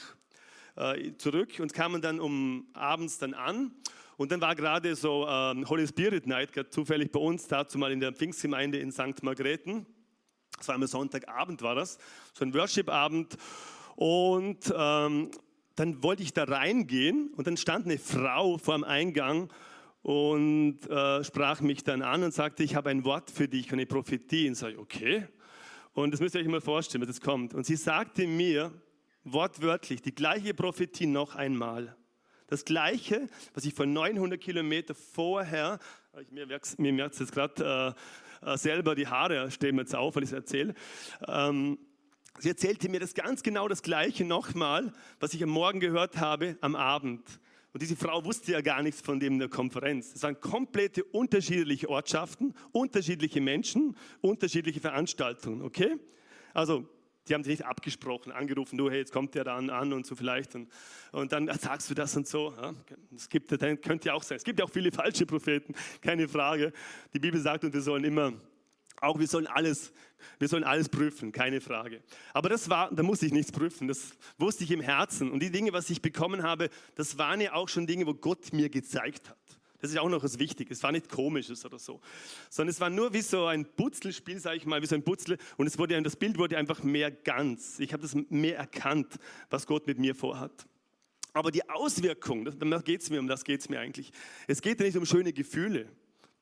äh, zurück und kamen dann um abends dann an. Und dann war gerade so ähm, Holy Spirit Night, gerade zufällig bei uns, dazu mal in der Pfingstgemeinde in St. Margrethen. Das war am Sonntagabend, war das, so ein Worship-Abend. Und ähm, dann wollte ich da reingehen und dann stand eine Frau vor dem Eingang und äh, sprach mich dann an und sagte, ich habe ein Wort für dich, eine Prophetie. Und sage okay. Und das müsst ihr euch mal vorstellen, was das kommt. Und sie sagte mir, wortwörtlich die gleiche Prophetie noch einmal. Das gleiche, was ich von 900 Kilometer vorher, mir merkt es jetzt gerade äh, äh, selber, die Haare stehen mir jetzt auf, weil ich es erzähle. Ähm, sie erzählte mir das ganz genau das gleiche nochmal, was ich am Morgen gehört habe, am Abend. Und diese Frau wusste ja gar nichts von dem in der Konferenz. Es waren komplette unterschiedliche Ortschaften, unterschiedliche Menschen, unterschiedliche Veranstaltungen, okay? Also die haben sich nicht abgesprochen, angerufen, du, hey, jetzt kommt der dann an und so vielleicht. Und, und dann sagst du das und so. Das gibt, das könnte ja auch sein. Es gibt ja auch viele falsche Propheten, keine Frage. Die Bibel sagt, und wir sollen immer, auch wir sollen alles, wir sollen alles prüfen, keine Frage. Aber das war, da musste ich nichts prüfen, das wusste ich im Herzen. Und die Dinge, was ich bekommen habe, das waren ja auch schon Dinge, wo Gott mir gezeigt hat. Das ist auch noch was Wichtiges. Es war nicht komisches oder so, sondern es war nur wie so ein Putzelspiel, sage ich mal, wie so ein Putzel. Und es wurde, das Bild wurde einfach mehr ganz. Ich habe das mehr erkannt, was Gott mit mir vorhat. Aber die Auswirkung, da geht es mir, um das geht es mir eigentlich. Es geht ja nicht um schöne Gefühle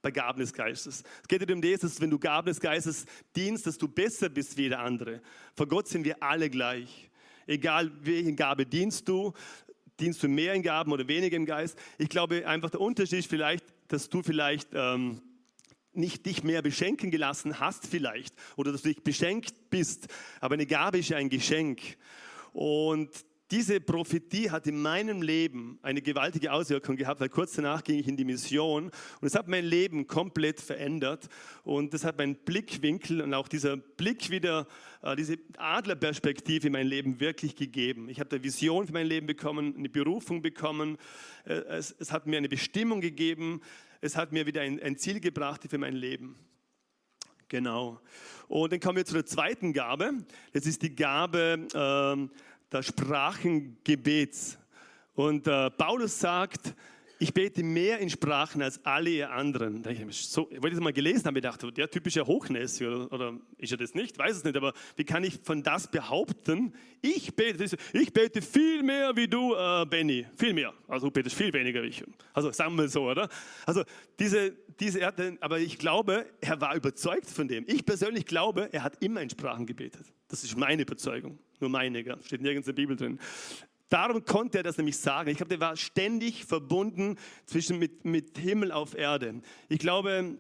bei Gaben des Geistes. Es geht nicht um das, dass wenn du Gaben des Geistes dienst, dass du besser bist wie jeder andere. Vor Gott sind wir alle gleich. Egal, welche Gabe dienst du, dienst du mehr in Gaben oder weniger im Geist. Ich glaube einfach der Unterschied ist vielleicht, dass du vielleicht ähm, nicht dich mehr beschenken gelassen hast vielleicht oder dass du dich beschenkt bist. Aber eine Gabe ist ja ein Geschenk. Und diese Prophetie hat in meinem Leben eine gewaltige Auswirkung gehabt, weil kurz danach ging ich in die Mission und es hat mein Leben komplett verändert und das hat meinen Blickwinkel und auch dieser Blick wieder, äh, diese Adlerperspektive in mein Leben wirklich gegeben. Ich habe eine Vision für mein Leben bekommen, eine Berufung bekommen, äh, es, es hat mir eine Bestimmung gegeben, es hat mir wieder ein, ein Ziel gebracht für mein Leben. Genau. Und dann kommen wir zu der zweiten Gabe. Das ist die Gabe, äh, des Sprachengebets. Und äh, Paulus sagt, ich bete mehr in Sprachen als alle ihr anderen. Da ich, so, ich das mal gelesen habe, ich dachte, der Typ ist ja hochnäsig oder, oder ist er das nicht? Weiß es nicht, aber wie kann ich von das behaupten? Ich bete, ich bete viel mehr wie du, äh, Benny, viel mehr. Also du betest viel weniger wie ich. Also sagen wir so, oder? Also diese, diese, aber ich glaube, er war überzeugt von dem. Ich persönlich glaube, er hat immer in Sprachen gebetet. Das ist meine Überzeugung, nur meine, steht nirgends in der Bibel drin. Darum konnte er das nämlich sagen. Ich glaube, der war ständig verbunden zwischen mit, mit Himmel auf Erde. Ich glaube,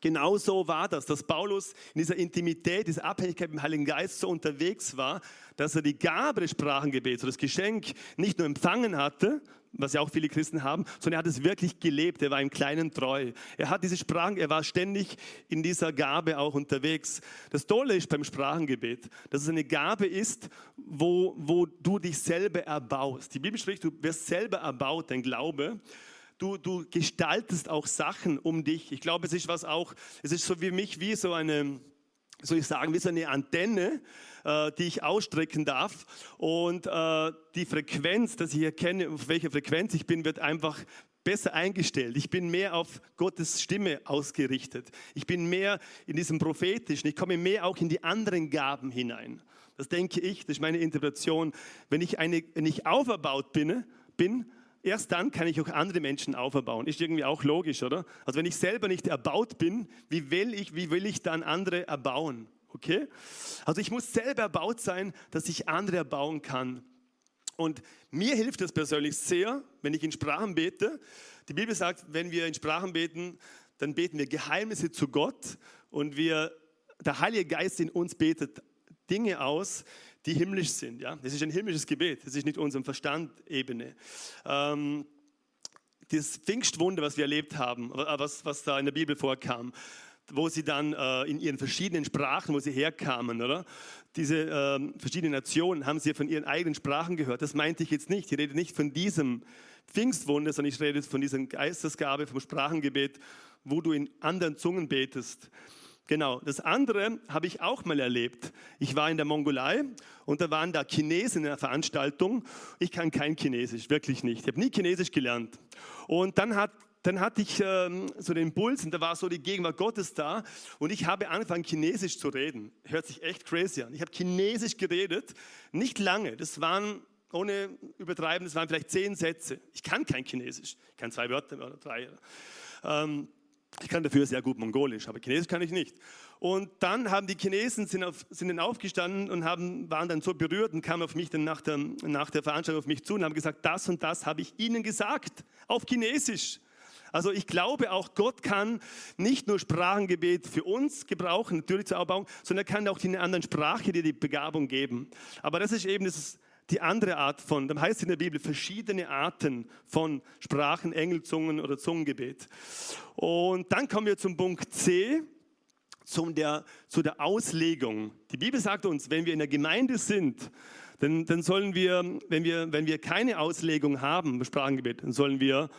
Genau so war das, dass Paulus in dieser Intimität, dieser Abhängigkeit mit dem Heiligen Geist so unterwegs war, dass er die Gabe des Sprachengebets, das Geschenk, nicht nur empfangen hatte, was ja auch viele Christen haben, sondern er hat es wirklich gelebt. Er war im Kleinen treu. Er hat diese Sprachen, er war ständig in dieser Gabe auch unterwegs. Das Tolle ist beim Sprachengebet, dass es eine Gabe ist, wo, wo du dich selber erbaust. Die Bibel spricht, du wirst selber erbaut, dein Glaube. Du, du gestaltest auch Sachen um dich. Ich glaube, es ist was auch, es ist so wie mich, wie so eine, soll ich sagen, wie so eine Antenne, äh, die ich ausstrecken darf. Und äh, die Frequenz, dass ich erkenne, auf welcher Frequenz ich bin, wird einfach besser eingestellt. Ich bin mehr auf Gottes Stimme ausgerichtet. Ich bin mehr in diesem prophetischen. Ich komme mehr auch in die anderen Gaben hinein. Das denke ich, das ist meine Interpretation. Wenn ich, eine, wenn ich auferbaut bin, bin erst dann kann ich auch andere Menschen auferbauen. Ist irgendwie auch logisch, oder? Also wenn ich selber nicht erbaut bin, wie will ich, wie will ich dann andere erbauen? Okay? Also ich muss selber erbaut sein, dass ich andere erbauen kann. Und mir hilft es persönlich sehr, wenn ich in Sprachen bete. Die Bibel sagt, wenn wir in Sprachen beten, dann beten wir Geheimnisse zu Gott und wir, der Heilige Geist in uns betet Dinge aus, die himmlisch sind. Ja? Das ist ein himmlisches Gebet, das ist nicht unserem Verstandebene. Ähm, das Pfingstwunder, was wir erlebt haben, was, was da in der Bibel vorkam, wo sie dann äh, in ihren verschiedenen Sprachen, wo sie herkamen, oder? Diese äh, verschiedenen Nationen haben sie von ihren eigenen Sprachen gehört. Das meinte ich jetzt nicht. Ich rede nicht von diesem Pfingstwunder, sondern ich rede von dieser Geistesgabe, vom Sprachengebet, wo du in anderen Zungen betest. Genau, das andere habe ich auch mal erlebt. Ich war in der Mongolei und da waren da Chinesen in einer Veranstaltung. Ich kann kein Chinesisch, wirklich nicht. Ich habe nie Chinesisch gelernt. Und dann hat dann hatte ich ähm, so den Impuls und da war so die Gegenwart Gottes da und ich habe angefangen, Chinesisch zu reden. Hört sich echt crazy an. Ich habe Chinesisch geredet, nicht lange. Das waren, ohne übertreiben, das waren vielleicht zehn Sätze. Ich kann kein Chinesisch. Ich kann zwei Wörter oder drei. Ähm, ich kann dafür sehr gut Mongolisch, aber Chinesisch kann ich nicht. Und dann haben die Chinesen sind, auf, sind dann aufgestanden und haben, waren dann so berührt und kamen auf mich dann nach der, nach der Veranstaltung auf mich zu und haben gesagt, das und das habe ich ihnen gesagt, auf Chinesisch. Also ich glaube auch, Gott kann nicht nur Sprachengebet für uns gebrauchen, natürlich zur Erbauung, sondern er kann auch in einer anderen Sprache dir die Begabung geben. Aber das ist eben das die andere Art von, dann heißt es in der Bibel verschiedene Arten von Sprachen, Engelzungen oder Zungengebet. Und dann kommen wir zum Punkt C, zum der, zu der Auslegung. Die Bibel sagt uns, wenn wir in der Gemeinde sind, dann, dann sollen wir, wenn wir, wenn wir keine Auslegung haben, Sprachengebet, dann sollen wir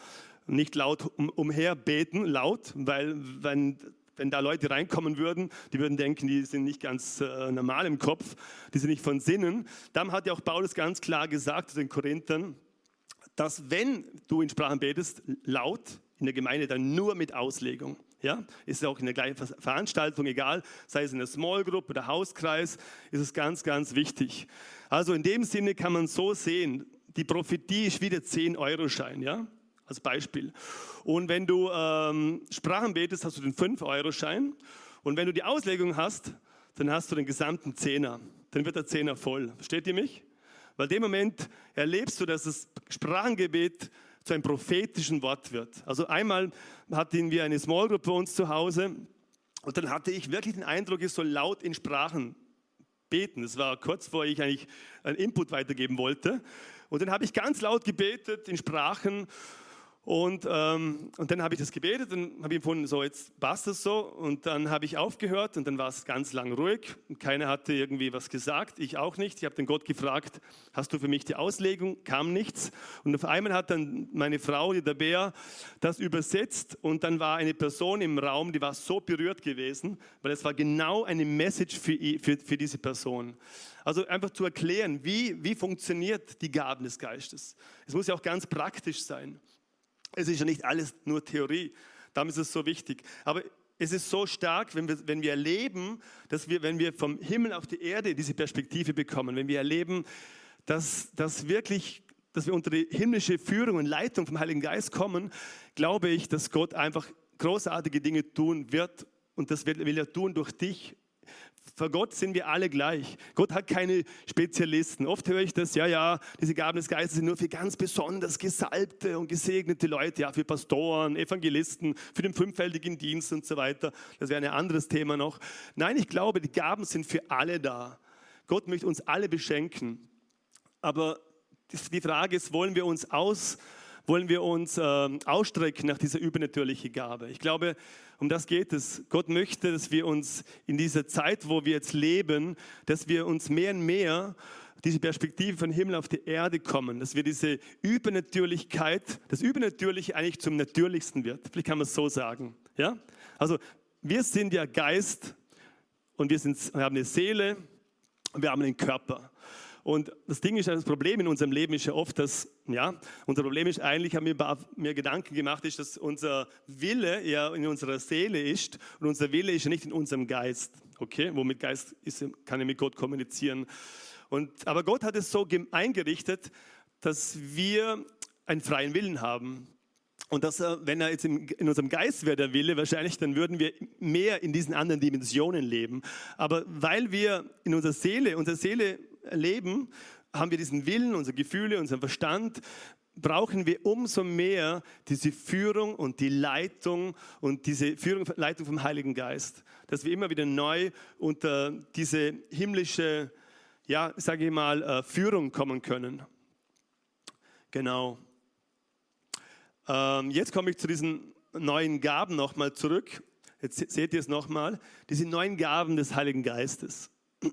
nicht laut um, umher beten, laut, weil wenn wenn da Leute reinkommen würden, die würden denken, die sind nicht ganz äh, normal im Kopf, die sind nicht von Sinnen. Dann hat ja auch Paulus ganz klar gesagt zu den Korinthern, dass wenn du in Sprachen betest, laut in der Gemeinde, dann nur mit Auslegung. Ja, ist auch in der gleichen Veranstaltung egal, sei es in der Small Group oder Hauskreis, ist es ganz, ganz wichtig. Also in dem Sinne kann man so sehen, die Prophetie ist wie der 10-Euro-Schein. Ja? Als Beispiel. Und wenn du ähm, Sprachen betest, hast du den 5-Euro-Schein. Und wenn du die Auslegung hast, dann hast du den gesamten Zehner. Dann wird der Zehner voll. Versteht ihr mich? Weil in dem Moment erlebst du, dass das Sprachengebet zu einem prophetischen Wort wird. Also einmal hatten wir eine Small Group bei uns zu Hause und dann hatte ich wirklich den Eindruck, ich soll laut in Sprachen beten. Das war kurz vor ich eigentlich einen Input weitergeben wollte. Und dann habe ich ganz laut gebetet in Sprachen und, ähm, und dann habe ich das gebetet und habe empfunden, so jetzt passt es so. Und dann habe ich aufgehört und dann war es ganz lang ruhig und keiner hatte irgendwie was gesagt, ich auch nicht. Ich habe den Gott gefragt, hast du für mich die Auslegung? Kam nichts. Und auf einmal hat dann meine Frau, die Bär, das übersetzt und dann war eine Person im Raum, die war so berührt gewesen, weil es war genau eine Message für, für, für diese Person. Also einfach zu erklären, wie, wie funktioniert die Gaben des Geistes. Es muss ja auch ganz praktisch sein. Es ist ja nicht alles nur Theorie. Darum ist es so wichtig. Aber es ist so stark, wenn wir, wenn wir erleben, dass wir, wenn wir vom Himmel auf die Erde diese Perspektive bekommen, wenn wir erleben, dass, dass wirklich, dass wir unter die himmlische Führung und Leitung vom Heiligen Geist kommen, glaube ich, dass Gott einfach großartige Dinge tun wird und das will er tun durch dich vor Gott sind wir alle gleich. Gott hat keine Spezialisten. Oft höre ich das, ja, ja, diese Gaben des Geistes sind nur für ganz besonders gesalbte und gesegnete Leute, ja, für Pastoren, Evangelisten, für den fünffältigen Dienst und so weiter. Das wäre ein anderes Thema noch. Nein, ich glaube, die Gaben sind für alle da. Gott möchte uns alle beschenken. Aber die Frage ist, wollen wir uns aus wollen wir uns äh, ausstrecken nach dieser übernatürlichen Gabe. Ich glaube, um das geht es. Gott möchte, dass wir uns in dieser Zeit, wo wir jetzt leben, dass wir uns mehr und mehr diese Perspektive von Himmel auf die Erde kommen, dass wir diese Übernatürlichkeit, das Übernatürliche eigentlich zum Natürlichsten wird. Vielleicht kann man es so sagen. Ja? Also wir sind ja Geist und wir, sind, wir haben eine Seele und wir haben einen Körper. Und das Ding ist, das Problem in unserem Leben ist ja oft, dass, ja, unser Problem ist eigentlich, haben wir mir Gedanken gemacht, ist, dass unser Wille ja in unserer Seele ist und unser Wille ist ja nicht in unserem Geist. Okay, womit Geist ist, kann er mit Gott kommunizieren. Und, aber Gott hat es so eingerichtet, dass wir einen freien Willen haben. Und dass er, wenn er jetzt in, unserem Geist wäre, der Wille, wahrscheinlich, dann würden wir mehr in diesen anderen Dimensionen leben. Aber weil wir in unserer Seele, unsere Seele leben, haben wir diesen Willen, unsere Gefühle, unseren Verstand, brauchen wir umso mehr diese Führung und die Leitung und diese Führung, Leitung vom Heiligen Geist, dass wir immer wieder neu unter diese himmlische, ja, sage ich mal, äh, Führung kommen können. Genau. Ähm, jetzt komme ich zu diesen neuen Gaben nochmal zurück. Jetzt seht ihr es nochmal. Diese neuen Gaben des Heiligen Geistes.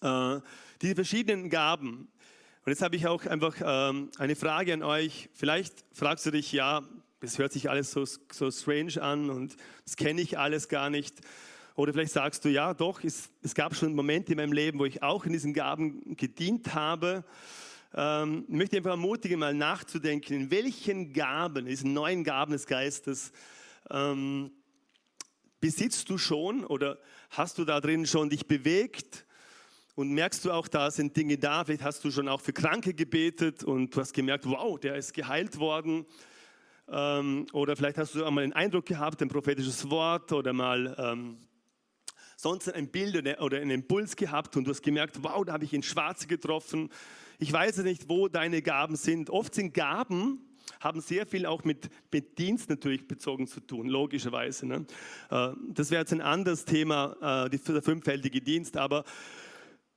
Äh, diese verschiedenen Gaben. Und jetzt habe ich auch einfach ähm, eine Frage an euch. Vielleicht fragst du dich, ja, das hört sich alles so, so strange an und das kenne ich alles gar nicht. Oder vielleicht sagst du, ja, doch, es, es gab schon Momente in meinem Leben, wo ich auch in diesen Gaben gedient habe. Ähm, möchte einfach ermutigen, mal nachzudenken, in welchen Gaben, diesen neuen Gaben des Geistes, ähm, besitzt du schon oder hast du da drin schon dich bewegt? Und merkst du auch, da sind Dinge da, vielleicht hast du schon auch für Kranke gebetet und du hast gemerkt, wow, der ist geheilt worden. Ähm, oder vielleicht hast du einmal einen Eindruck gehabt, ein prophetisches Wort oder mal ähm, sonst ein Bild oder einen Impuls gehabt und du hast gemerkt, wow, da habe ich ihn schwarz getroffen. Ich weiß nicht, wo deine Gaben sind. Oft sind Gaben, haben sehr viel auch mit, Dienst natürlich bezogen zu tun, logischerweise. Ne? Äh, das wäre jetzt ein anderes Thema, äh, der fünffältige Dienst, aber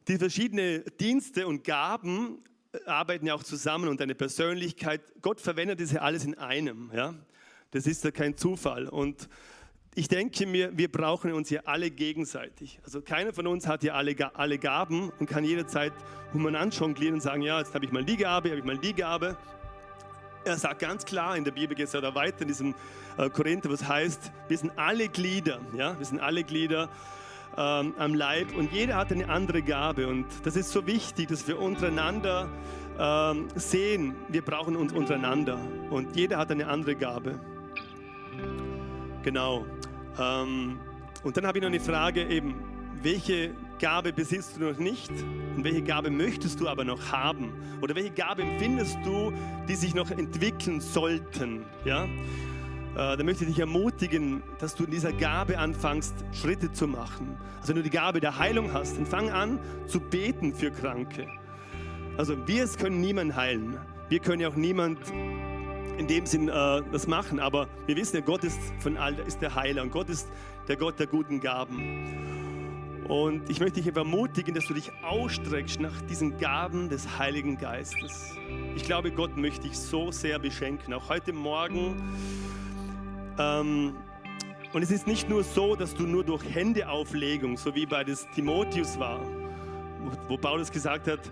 die verschiedenen Dienste und Gaben äh, arbeiten ja auch zusammen und eine Persönlichkeit. Gott verwendet ja alles in einem. Ja? Das ist ja kein Zufall. Und ich denke mir, wir brauchen uns ja alle gegenseitig. Also keiner von uns hat ja alle, alle Gaben und kann jederzeit umeinander jonglieren und sagen, ja, jetzt habe ich mal die Gabe, habe ich mal die Gabe. Er sagt ganz klar, in der Bibel geht es ja da weiter, in diesem äh, Korinther, was heißt, wir sind alle Glieder, ja, wir sind alle Glieder ähm, am Leib und jeder hat eine andere Gabe. Und das ist so wichtig, dass wir untereinander ähm, sehen, wir brauchen uns untereinander und jeder hat eine andere Gabe. Genau. Ähm, und dann habe ich noch eine Frage eben, welche Gabe besitzt du noch nicht und welche Gabe möchtest du aber noch haben? Oder welche Gabe empfindest du, die sich noch entwickeln sollten? Ja? äh, da möchte ich dich ermutigen, dass du in dieser Gabe anfängst, Schritte zu machen. Also wenn du die Gabe der Heilung hast, dann fang an zu beten für Kranke. Also wir können niemanden heilen. Wir können ja auch niemand in dem Sinn äh, das machen, aber wir wissen ja, Gott ist von all, ist der Heiler und Gott ist der Gott der guten Gaben. Und ich möchte dich ermutigen, dass du dich ausstreckst nach diesen Gaben des Heiligen Geistes. Ich glaube, Gott möchte dich so sehr beschenken, auch heute Morgen. Ähm, und es ist nicht nur so, dass du nur durch Händeauflegung, so wie bei des Timotheus war, wo Paulus gesagt hat,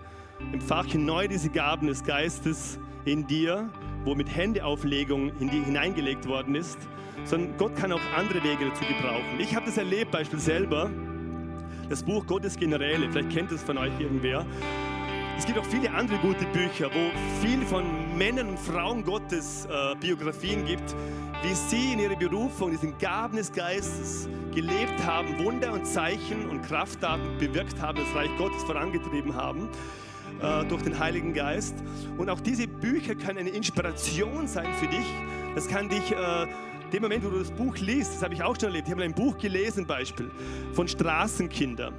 empfache neu diese Gaben des Geistes in dir, wo mit Händeauflegung hineingelegt worden ist, sondern Gott kann auch andere Wege dazu gebrauchen. Ich habe das erlebt, beispielsweise selber, das Buch Gottes Generäle, vielleicht kennt es von euch irgendwer. Es gibt auch viele andere gute Bücher, wo viel von Männern und Frauen Gottes äh, Biografien gibt, wie sie in ihrer Berufung, diesen Gaben des Geistes gelebt haben, Wunder und Zeichen und Krafttaten bewirkt haben, das Reich Gottes vorangetrieben haben äh, durch den Heiligen Geist. Und auch diese Bücher können eine Inspiration sein für dich. Das kann dich äh, dem Moment, wo du das Buch liest, das habe ich auch schon erlebt, ich habe ein Buch gelesen, Beispiel, von Straßenkindern.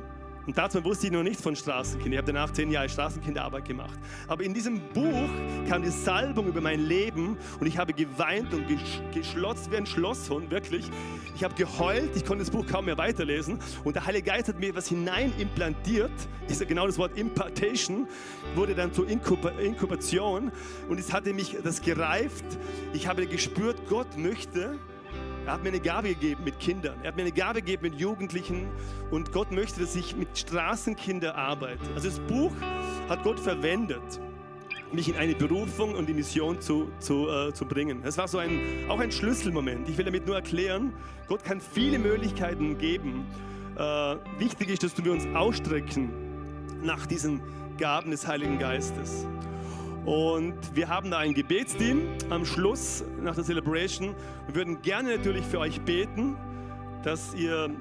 Und dazu wusste ich noch nicht von Straßenkindern. Ich habe danach zehn Jahre Straßenkinderarbeit gemacht. Aber in diesem Buch kam die Salbung über mein Leben und ich habe geweint und geschlotzt wie ein Schlosshund, wirklich. Ich habe geheult, ich konnte das Buch kaum mehr weiterlesen. Und der Heilige Geist hat mir etwas hinein implantiert. Ist ja genau das Wort Impartation, wurde dann zur Inkubation. Und es hatte mich das gereift. Ich habe gespürt, Gott möchte, er hat mir eine Gabe gegeben mit Kindern. Er hat mir eine Gabe gegeben mit Jugendlichen. Und Gott möchte, dass ich mit Straßenkindern arbeite. Also das Buch hat Gott verwendet, mich in eine Berufung und die Mission zu, zu, äh, zu bringen. Es war so ein, auch ein Schlüsselmoment. Ich will damit nur erklären, Gott kann viele Möglichkeiten geben. Äh, wichtig ist, dass wir uns ausstrecken nach diesen Gaben des Heiligen Geistes. Und wir haben da ein Gebetsteam am Schluss nach der Celebration. Wir würden gerne natürlich für euch beten, dass ihr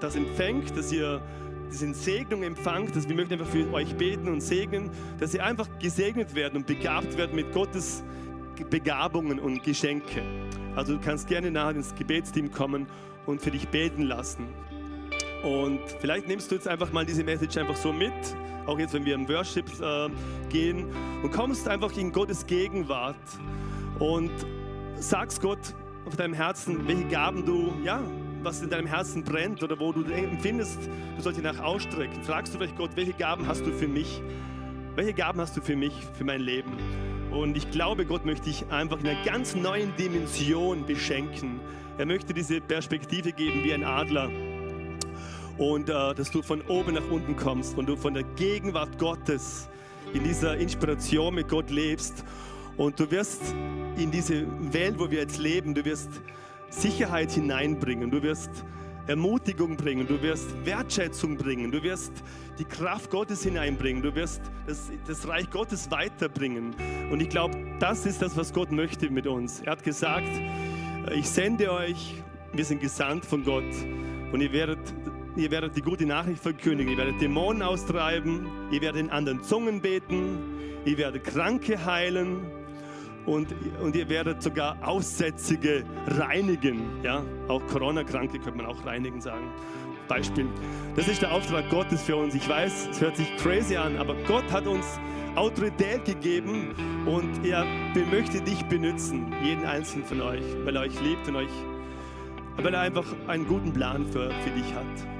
das empfängt, dass ihr diese Segnung empfangt, dass wir möchten einfach für euch beten und segnen, dass ihr einfach gesegnet werden und begabt werden mit Gottes Begabungen und Geschenke. Also du kannst gerne nachher ins Gebetsteam kommen und für dich beten lassen. Und vielleicht nimmst du jetzt einfach mal diese Message einfach so mit, auch jetzt, wenn wir im Worship äh, gehen und kommst einfach in Gottes Gegenwart und sagst Gott auf deinem Herzen, welche Gaben du, ja, was in deinem Herzen brennt oder wo du empfindest, du sollst dich nach ausstrecken. Fragst du vielleicht Gott, welche Gaben hast du für mich? Welche Gaben hast du für mich, für mein Leben? Und ich glaube, Gott möchte dich einfach in einer ganz neuen Dimension beschenken. Er möchte diese Perspektive geben wie ein Adler und äh, dass du von oben nach unten kommst, und du von der Gegenwart Gottes in dieser Inspiration mit Gott lebst und du wirst in diese Welt, wo wir jetzt leben, du wirst Sicherheit hineinbringen, du wirst Ermutigung bringen, du wirst Wertschätzung bringen, du wirst die Kraft Gottes hineinbringen, du wirst das, das Reich Gottes weiterbringen. Und ich glaube, das ist das, was Gott möchte mit uns. Er hat gesagt, ich sende euch, wir sind gesandt von Gott und ihr werdet ihr werdet die gute Nachricht verkündigen, ihr werdet Dämonen austreiben, ihr werdet in anderen Zungen beten, ihr werdet Kranke heilen und, und ihr werdet sogar Aussätzige reinigen. Ja? Auch Corona-Kranke könnte man auch reinigen sagen. Beispiel. Das ist der Auftrag Gottes für uns. Ich weiß, es hört sich crazy an, aber Gott hat uns Autorität gegeben und er möchte dich benutzen, jeden einzelnen von euch, weil er euch liebt und euch, weil er einfach einen guten Plan für, für dich hat.